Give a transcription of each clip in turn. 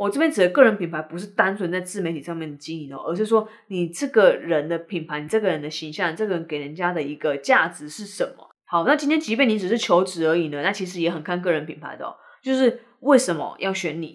我这边指的个人品牌不是单纯在自媒体上面的经营哦，而是说你这个人的品牌，你这个人的形象，这个人给人家的一个价值是什么？好，那今天即便你只是求职而已呢，那其实也很看个人品牌的哦。就是为什么要选你？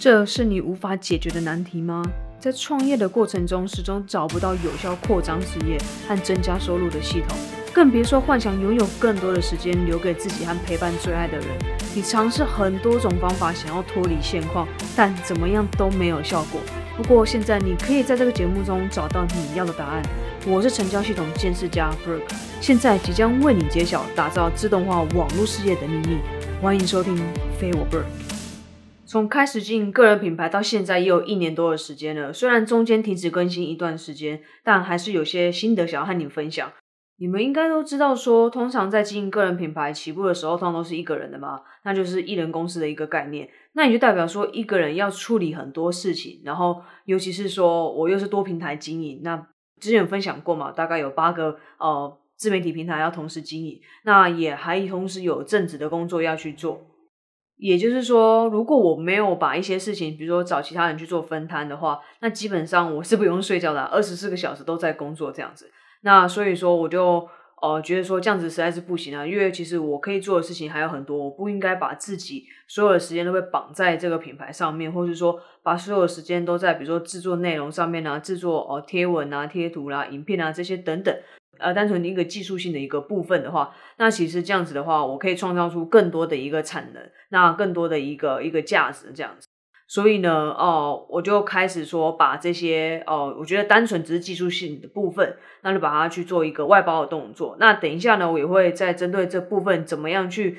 这是你无法解决的难题吗？在创业的过程中，始终找不到有效扩张事业和增加收入的系统，更别说幻想拥有更多的时间留给自己和陪伴最爱的人。你尝试很多种方法，想要脱离现况，但怎么样都没有效果。不过现在你可以在这个节目中找到你要的答案。我是成交系统监视家 Burke，现在即将为你揭晓打造自动化网络世界的秘密。欢迎收听非我 Burke。从开始经营个人品牌到现在也有一年多的时间了，虽然中间停止更新一段时间，但还是有些心得想要和你分享。你们应该都知道，说通常在经营个人品牌起步的时候，通常都是一个人的嘛，那就是一人公司的一个概念。那也就代表说，一个人要处理很多事情，然后尤其是说我又是多平台经营，那之前有分享过嘛，大概有八个呃自媒体平台要同时经营，那也还同时有正职的工作要去做。也就是说，如果我没有把一些事情，比如说找其他人去做分摊的话，那基本上我是不用睡觉的，二十四个小时都在工作这样子。那所以说，我就呃觉得说这样子实在是不行啊，因为其实我可以做的事情还有很多，我不应该把自己所有的时间都被绑在这个品牌上面，或者说把所有的时间都在比如说制作内容上面啊，制作哦贴文啊、贴图啦、影片啊这些等等。呃，单纯一个技术性的一个部分的话，那其实这样子的话，我可以创造出更多的一个产能，那更多的一个一个价值这样子。所以呢，哦，我就开始说把这些哦，我觉得单纯只是技术性的部分，那就把它去做一个外包的动作。那等一下呢，我也会再针对这部分怎么样去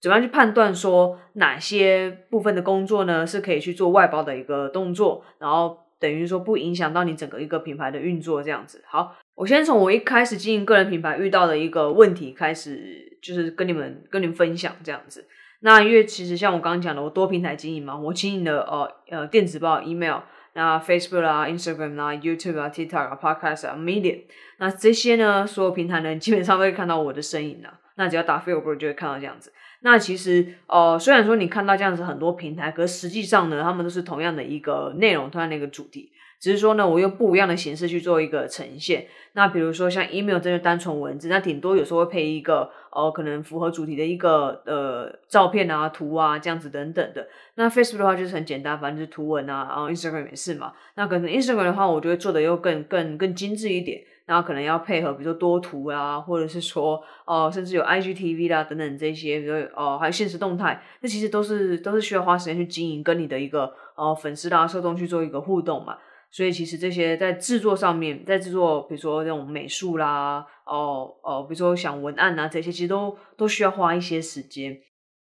怎么样去判断说哪些部分的工作呢是可以去做外包的一个动作，然后等于说不影响到你整个一个品牌的运作这样子。好。我先从我一开始经营个人品牌遇到的一个问题开始，就是跟你们跟你们分享这样子。那因为其实像我刚刚讲的，我多平台经营嘛，我经营的呃呃电子报、email，那 Facebook 啊、Instagram 啊、YouTube 啊、TikTok 啊、Podcast 啊、Media，那这些呢，所有平台呢基本上都会看到我的身影啊。那只要打 Facebook 就会看到这样子。那其实呃虽然说你看到这样子很多平台，可实际上呢，他们都是同样的一个内容，同样的一个主题。只是说呢，我用不一样的形式去做一个呈现。那比如说像 email 这些单纯文字，那顶多有时候会配一个呃，可能符合主题的一个呃照片啊、图啊这样子等等的。那 Facebook 的话就是很简单，反正就是图文啊，然后 Instagram 也是嘛。那可能 Instagram 的话，我觉得做的又更更更精致一点，然后可能要配合比如说多图啊，或者是说哦，甚至有 IGTV 啦等等这些，比如哦还有现实动态，那其实都是都是需要花时间去经营，跟你的一个呃粉丝啦、受众去做一个互动嘛。所以其实这些在制作上面，在制作，比如说这种美术啦，哦哦，比如说想文案啊这些，其实都都需要花一些时间。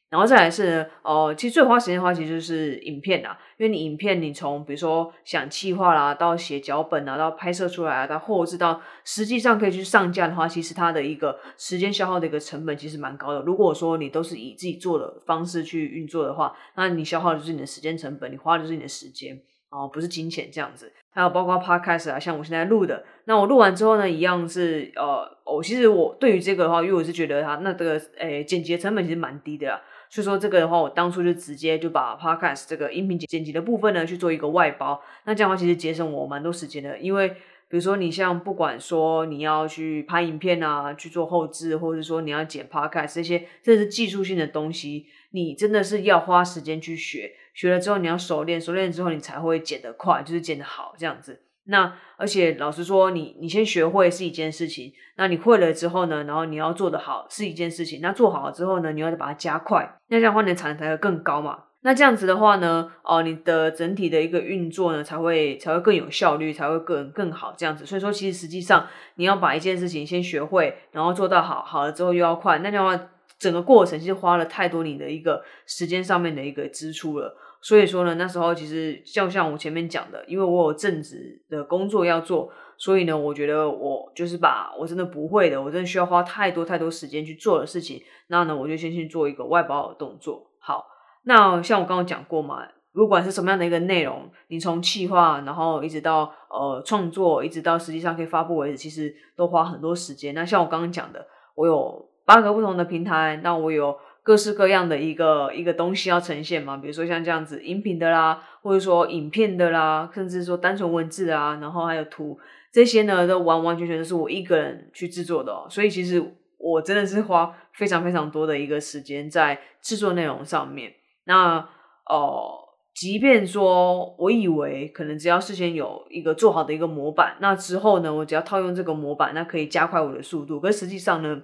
然后再来是，哦，其实最花时间的话，其实就是影片啦，因为你影片你从比如说想企划啦，到写脚本啊，到拍摄出来啊，到后置到实际上可以去上架的话，其实它的一个时间消耗的一个成本其实蛮高的。如果说你都是以自己做的方式去运作的话，那你消耗的就是你的时间成本，你花的就是你的时间。哦，不是金钱这样子，还有包括 podcast 啊，像我现在录的，那我录完之后呢，一样是呃，我其实我对于这个的话，因为我是觉得它那这个诶剪辑的成本其实蛮低的啦，所以说这个的话，我当初就直接就把 podcast 这个音频剪辑的部分呢去做一个外包，那这样的话其实节省我蛮多时间的，因为比如说你像不管说你要去拍影片啊，去做后置，或者说你要剪 podcast 这些，这是技术性的东西，你真的是要花时间去学。学了之后，你要熟练，熟练之后你才会剪得快，就是剪得好这样子。那而且老实说，你你先学会是一件事情，那你会了之后呢，然后你要做得好是一件事情。那做好了之后呢，你要把它加快，那这样的话你的产能才会更高嘛。那这样子的话呢，哦，你的整体的一个运作呢，才会才会更有效率，才会更更好这样子。所以说，其实实际上你要把一件事情先学会，然后做到好，好了之后又要快，那这样话整个过程其实花了太多你的一个时间上面的一个支出了。所以说呢，那时候其实就像我前面讲的，因为我有正职的工作要做，所以呢，我觉得我就是把我真的不会的，我真的需要花太多太多时间去做的事情，那呢，我就先去做一个外包的动作。好，那像我刚刚讲过嘛，不管是什么样的一个内容，你从企划，然后一直到呃创作，一直到实际上可以发布为止，其实都花很多时间。那像我刚刚讲的，我有八个不同的平台，那我有。各式各样的一个一个东西要呈现嘛，比如说像这样子音频的啦，或者说影片的啦，甚至说单纯文字啊，然后还有图这些呢，都完完全全都是我一个人去制作的哦。所以其实我真的是花非常非常多的一个时间在制作内容上面。那哦，即便说我以为可能只要事先有一个做好的一个模板，那之后呢，我只要套用这个模板，那可以加快我的速度。可实际上呢，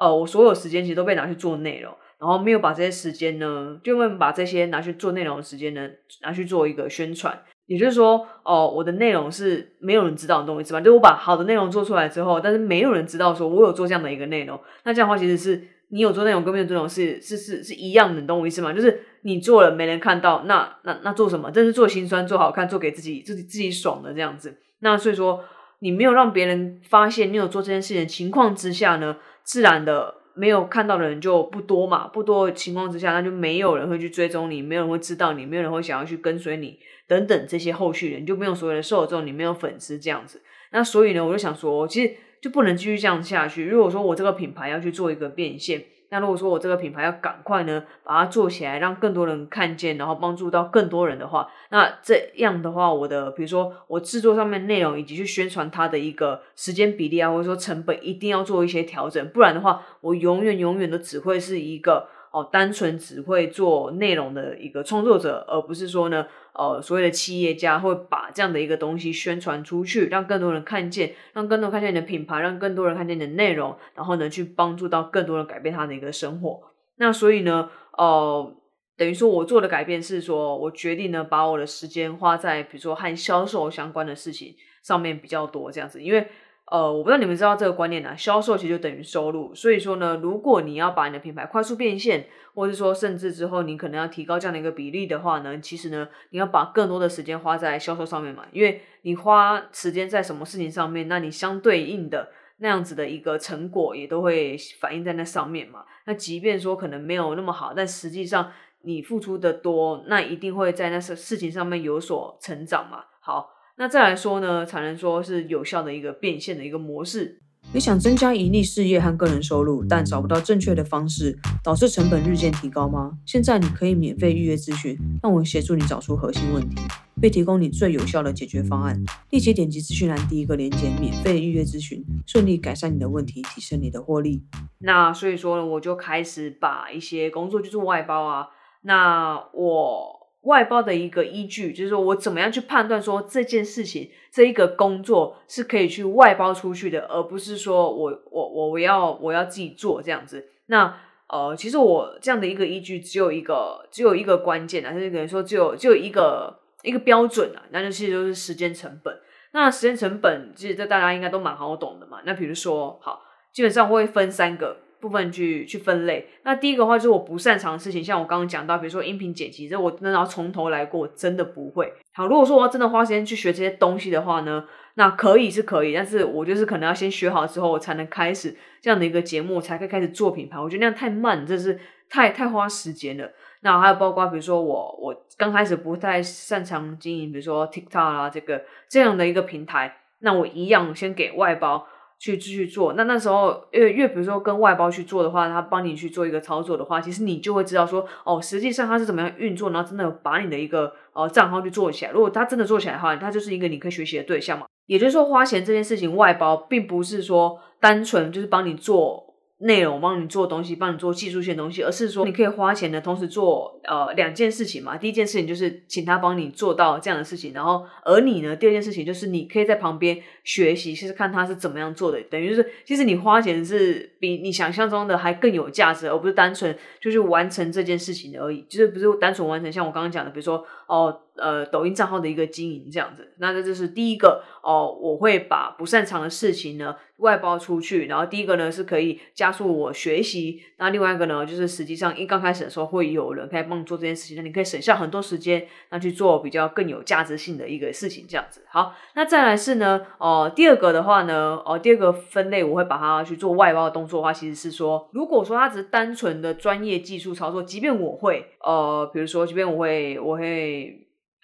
呃，我所有时间其实都被拿去做内容。然后没有把这些时间呢，就会把这些拿去做内容的时间呢，拿去做一个宣传。也就是说，哦，我的内容是没有人知道的东西，是吧？就我把好的内容做出来之后，但是没有人知道说我有做这样的一个内容。那这样的话，其实是你有做内容跟没有做内容是是是是一样的，懂我意思吗？就是你做了没人看到，那那那做什么？这是做心酸、做好看、做给自己自己自己爽的这样子。那所以说，你没有让别人发现你有做这件事情的情况之下呢，自然的。没有看到的人就不多嘛，不多的情况之下，那就没有人会去追踪你，没有人会知道你，没有人会想要去跟随你，等等这些后续人就没有所谓的受众，你没有粉丝这样子。那所以呢，我就想说，其实就不能继续这样下去。如果说我这个品牌要去做一个变现。那如果说我这个品牌要赶快呢把它做起来，让更多人看见，然后帮助到更多人的话，那这样的话，我的比如说我制作上面内容以及去宣传它的一个时间比例啊，或者说成本一定要做一些调整，不然的话，我永远永远都只会是一个。哦，单纯只会做内容的一个创作者，而不是说呢，呃，所谓的企业家会把这样的一个东西宣传出去，让更多人看见，让更多人看见你的品牌，让更多人看见你的内容，然后呢，去帮助到更多人改变他的一个生活。那所以呢，呃，等于说我做的改变是说，我决定呢，把我的时间花在比如说和销售相关的事情上面比较多，这样子，因为。呃，我不知道你们知道这个观念呢，销售其实就等于收入。所以说呢，如果你要把你的品牌快速变现，或者是说甚至之后你可能要提高这样的一个比例的话呢，其实呢，你要把更多的时间花在销售上面嘛。因为你花时间在什么事情上面，那你相对应的那样子的一个成果也都会反映在那上面嘛。那即便说可能没有那么好，但实际上你付出的多，那一定会在那事事情上面有所成长嘛。好。那再来说呢，才能说是有效的一个变现的一个模式。你想增加盈利事业和个人收入，但找不到正确的方式，导致成本日渐提高吗？现在你可以免费预约咨询，让我协助你找出核心问题，并提供你最有效的解决方案。立即点击资讯栏第一个链接，免费预约咨询，顺利改善你的问题，提升你的获利。那所以说呢，我就开始把一些工作就是外包啊。那我。外包的一个依据，就是说我怎么样去判断说这件事情这一个工作是可以去外包出去的，而不是说我我我我要我要自己做这样子。那呃，其实我这样的一个依据只有一个，只有一个关键啊，就是可能说只有只有一个一个标准啊，那就其实就是时间成本。那时间成本其实这大家应该都蛮好懂的嘛。那比如说，好，基本上会分三个。部分去去分类，那第一个话就是我不擅长的事情，像我刚刚讲到，比如说音频剪辑，这我真的要从头来过，真的不会。好，如果说我要真的花时间去学这些东西的话呢，那可以是可以，但是我就是可能要先学好之后，我才能开始这样的一个节目，才可以开始做品牌。我觉得那样太慢，这是太太花时间了。那还有包括比如说我我刚开始不太擅长经营，比如说 TikTok 啊这个这样的一个平台，那我一样先给外包。去继续做，那那时候越越比如说跟外包去做的话，他帮你去做一个操作的话，其实你就会知道说，哦，实际上他是怎么样运作，然后真的把你的一个呃账号去做起来。如果他真的做起来的话，他就是一个你可以学习的对象嘛。也就是说，花钱这件事情外包，并不是说单纯就是帮你做。内容帮你做东西，帮你做技术性的东西，而是说你可以花钱的同时做呃两件事情嘛。第一件事情就是请他帮你做到这样的事情，然后而你呢，第二件事情就是你可以在旁边学习，其实看他是怎么样做的。等于是其实你花钱是比你想象中的还更有价值，而不是单纯就是完成这件事情而已，就是不是单纯完成像我刚刚讲的，比如说哦。呃，抖音账号的一个经营这样子，那这就是第一个哦，我会把不擅长的事情呢外包出去，然后第一个呢是可以加速我学习，那另外一个呢就是实际上一刚开始的时候会有人可以帮你做这件事情，那你可以省下很多时间，那去做比较更有价值性的一个事情这样子。好，那再来是呢，哦，第二个的话呢，哦，第二个分类我会把它去做外包的动作的话，其实是说，如果说它只是单纯的专业技术操作，即便我会，呃，比如说，即便我会，我会。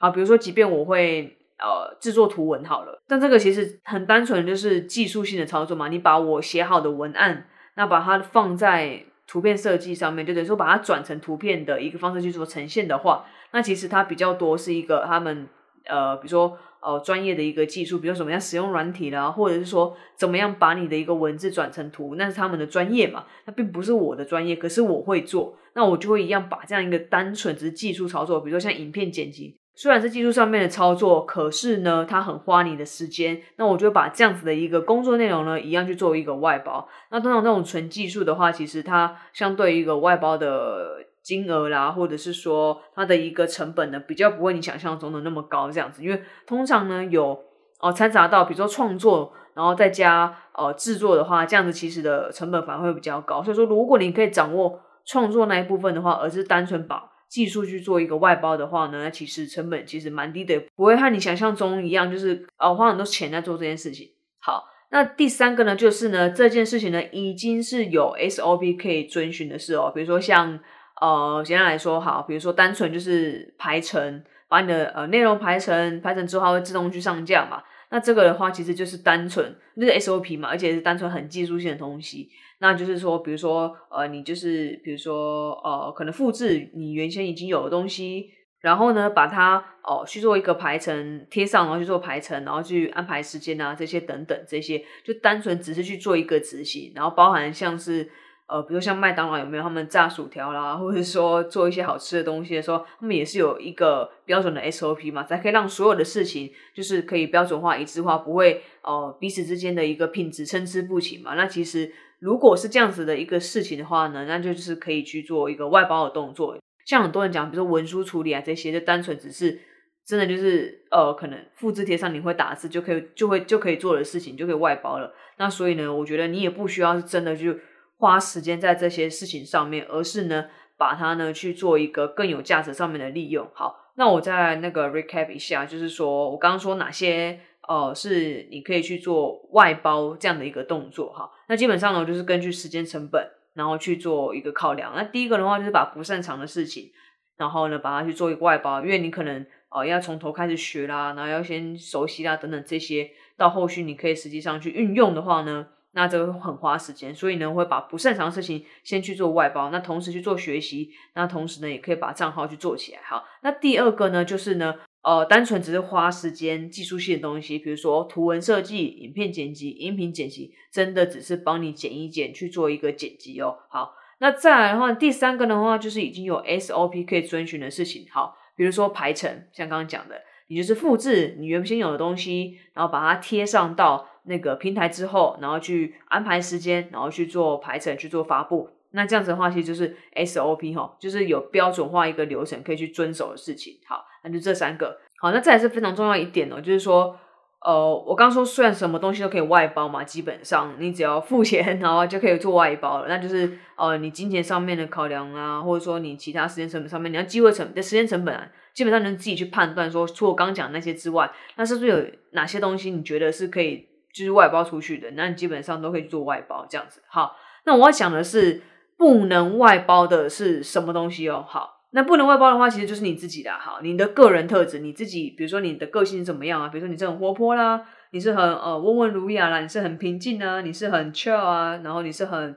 啊，比如说，即便我会呃制作图文好了，但这个其实很单纯，就是技术性的操作嘛。你把我写好的文案，那把它放在图片设计上面，就等于说把它转成图片的一个方式去做呈现的话，那其实它比较多是一个他们呃，比如说呃专业的一个技术，比如说怎么样使用软体啦，或者是说怎么样把你的一个文字转成图，那是他们的专业嘛，那并不是我的专业，可是我会做，那我就会一样把这样一个单纯只是技术操作，比如说像影片剪辑。虽然是技术上面的操作，可是呢，它很花你的时间。那我就把这样子的一个工作内容呢，一样去做一个外包。那通常那种纯技术的话，其实它相对一个外包的金额啦，或者是说它的一个成本呢，比较不会你想象中的那么高。这样子，因为通常呢有哦掺杂到，比如说创作，然后再加呃制作的话，这样子其实的成本反而会比较高。所以说，如果你可以掌握创作那一部分的话，而是单纯把技术去做一个外包的话呢，其实成本其实蛮低的，不会和你想象中一样，就是呃花很多钱在做这件事情。好，那第三个呢，就是呢这件事情呢已经是有 SOP 可以遵循的事哦，比如说像呃简单来说，好，比如说单纯就是排程，把你的呃内容排成，排成之后它会自动去上架嘛。那这个的话，其实就是单纯就是 SOP 嘛，而且是单纯很技术性的东西。那就是说，比如说，呃，你就是比如说，呃，可能复制你原先已经有的东西，然后呢，把它哦去做一个排程贴上，然后去做排程，然后去安排时间啊，这些等等这些，就单纯只是去做一个执行，然后包含像是。呃，比如像麦当劳有没有他们炸薯条啦，或者说做一些好吃的东西的时候，他们也是有一个标准的 SOP 嘛，才可以让所有的事情就是可以标准化、一致化，不会呃彼此之间的一个品质参差不齐嘛。那其实如果是这样子的一个事情的话呢，那就是可以去做一个外包的动作。像很多人讲，比如说文书处理啊这些，就单纯只是真的就是呃可能复制贴上你会打字就可以就会就可以做的事情就可以外包了。那所以呢，我觉得你也不需要是真的就。花时间在这些事情上面，而是呢，把它呢去做一个更有价值上面的利用。好，那我再那个 recap 一下，就是说我刚刚说哪些呃是你可以去做外包这样的一个动作哈。那基本上呢，就是根据时间成本，然后去做一个考量。那第一个的话，就是把不擅长的事情，然后呢把它去做一个外包，因为你可能呃要从头开始学啦，然后要先熟悉啦等等这些，到后续你可以实际上去运用的话呢。那这个很花时间，所以呢会把不擅长的事情先去做外包，那同时去做学习，那同时呢也可以把账号去做起来。好，那第二个呢就是呢，呃，单纯只是花时间技术性的东西，比如说图文设计、影片剪辑、音频剪辑，真的只是帮你剪一剪去做一个剪辑哦。好，那再来的话，第三个的话就是已经有 SOP 可以遵循的事情。好，比如说排程，像刚刚讲的，你就是复制你原先有的东西，然后把它贴上到。那个平台之后，然后去安排时间，然后去做排程，去做发布。那这样子的话，其实就是 SOP 哈，就是有标准化一个流程可以去遵守的事情。好，那就这三个。好，那这也是非常重要一点哦，就是说，呃，我刚说虽然什么东西都可以外包嘛，基本上你只要付钱，然后就可以做外包了。那就是呃，你金钱上面的考量啊，或者说你其他时间成本上面，你要机会成的时间成本啊，基本上能自己去判断说，除我刚讲那些之外，那是不是有哪些东西你觉得是可以？就是外包出去的，那你基本上都可以做外包这样子。好，那我要讲的是不能外包的是什么东西哦？好，那不能外包的话，其实就是你自己的。好，你的个人特质，你自己，比如说你的个性怎么样啊？比如说你是很活泼啦，你是很呃温文儒雅啦，你是很平静啊，你是很 chill 啊，然后你是很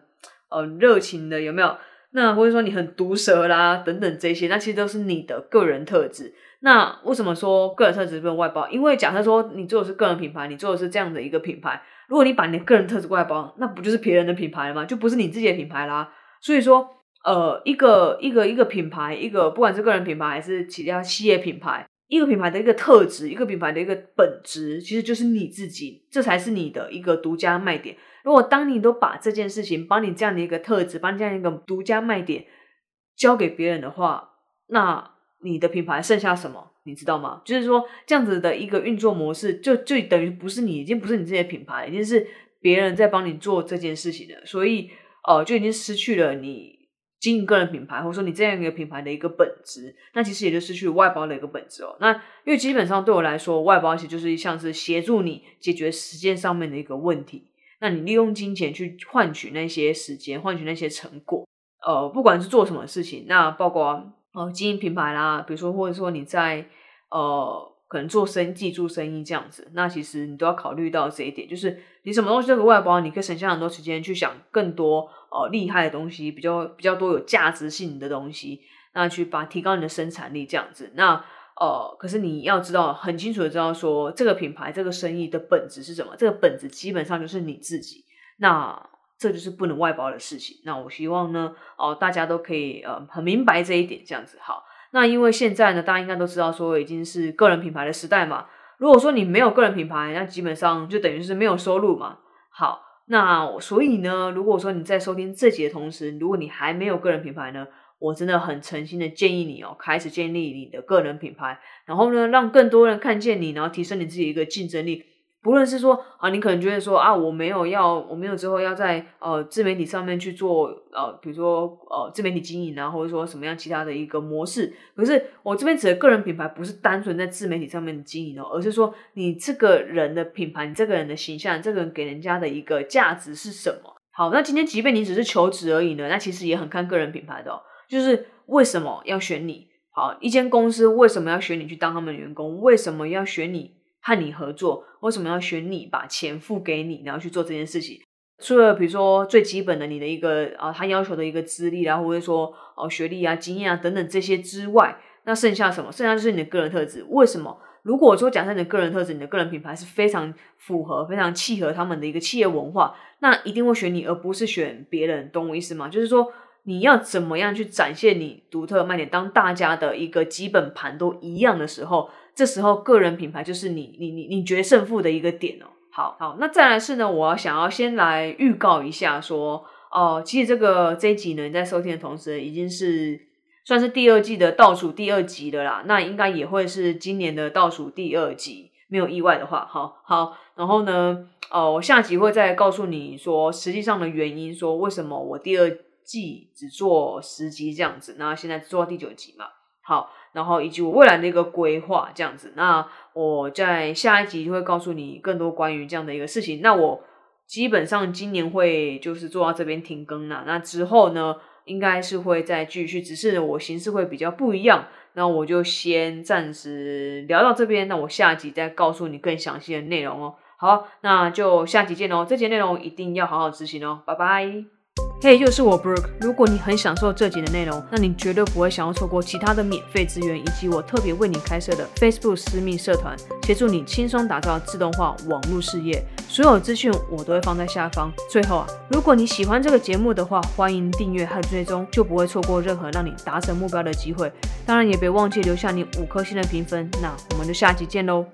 呃热情的，有没有？那或者说你很毒舌啦，等等这些，那其实都是你的个人特质。那为什么说个人特质不能外包？因为假设说你做的是个人品牌，你做的是这样的一个品牌，如果你把你的个人特质外包，那不就是别人的品牌了吗？就不是你自己的品牌啦。所以说，呃，一个一个一个品牌，一个不管是个人品牌还是其他企业品牌，一个品牌的一个特质，一个品牌的一个本质，其实就是你自己，这才是你的一个独家卖点。如果当你都把这件事情，把你这样的一个特质，把你这样一个独家卖点交给别人的话，那。你的品牌剩下什么？你知道吗？就是说这样子的一个运作模式，就就等于不是你，已经不是你这些品牌，已经是别人在帮你做这件事情了。所以，呃，就已经失去了你经营个人品牌，或者说你这样一个品牌的一个本质。那其实也就失去外包的一个本质哦。那因为基本上对我来说，外包其实就是像是协助你解决时间上面的一个问题。那你利用金钱去换取那些时间，换取那些成果。呃，不管是做什么事情，那包括。哦，经营品牌啦，比如说，或者说你在呃，可能做生意、做生意这样子，那其实你都要考虑到这一点，就是你什么东西都可以外包，你可以省下很多时间去想更多呃厉害的东西，比较比较多有价值性的东西，那去把提高你的生产力这样子。那呃，可是你要知道很清楚的知道说，这个品牌、这个生意的本质是什么？这个本质基本上就是你自己。那这就是不能外包的事情。那我希望呢，哦，大家都可以呃很明白这一点，这样子好。那因为现在呢，大家应该都知道说已经是个人品牌的时代嘛。如果说你没有个人品牌，那基本上就等于是没有收入嘛。好，那所以呢，如果说你在收听这集的同时，如果你还没有个人品牌呢？我真的很诚心的建议你哦，开始建立你的个人品牌，然后呢，让更多人看见你，然后提升你自己一个竞争力。不论是说啊，你可能觉得说啊，我没有要，我没有之后要在呃自媒体上面去做呃，比如说呃自媒体经营啊，或者说什么样其他的一个模式。可是我这边指的个人品牌，不是单纯在自媒体上面经营哦，而是说你这个人的品牌，你这个人的形象，这个人给人家的一个价值是什么？好，那今天即便你只是求职而已呢，那其实也很看个人品牌的哦。就是为什么要选你？好，一间公司为什么要选你去当他们的员工？为什么要选你和你合作？为什么要选你把钱付给你，然后去做这件事情？除了比如说最基本的你的一个啊，他要求的一个资历啊，或者说哦学历啊、经验啊等等这些之外，那剩下什么？剩下就是你的个人特质。为什么？如果说假设你的个人特质、你的个人品牌是非常符合、非常契合他们的一个企业文化，那一定会选你，而不是选别人。懂我意思吗？就是说。你要怎么样去展现你独特的卖点？当大家的一个基本盘都一样的时候，这时候个人品牌就是你你你你决胜负的一个点哦。好好，那再来是呢，我要想要先来预告一下，说哦，其实这个这一集呢，你在收听的同时，已经是算是第二季的倒数第二集的啦。那应该也会是今年的倒数第二集，没有意外的话，好好。然后呢，哦，我下集会再告诉你说实际上的原因，说为什么我第二。季只做十集这样子，那现在做到第九集嘛，好，然后以及我未来的一个规划这样子，那我在下一集就会告诉你更多关于这样的一个事情。那我基本上今年会就是做到这边停更了，那之后呢，应该是会再继续，只是我形式会比较不一样。那我就先暂时聊到这边，那我下集再告诉你更详细的内容哦。好，那就下集见哦，这节内容一定要好好执行哦，拜拜。嘿，又是我 Brooke。如果你很享受这集的内容，那你绝对不会想要错过其他的免费资源，以及我特别为你开设的 Facebook 私密社团，协助你轻松打造自动化网络事业。所有资讯我都会放在下方。最后啊，如果你喜欢这个节目的话，欢迎订阅和追踪，就不会错过任何让你达成目标的机会。当然，也别忘记留下你五颗星的评分。那我们就下集见喽。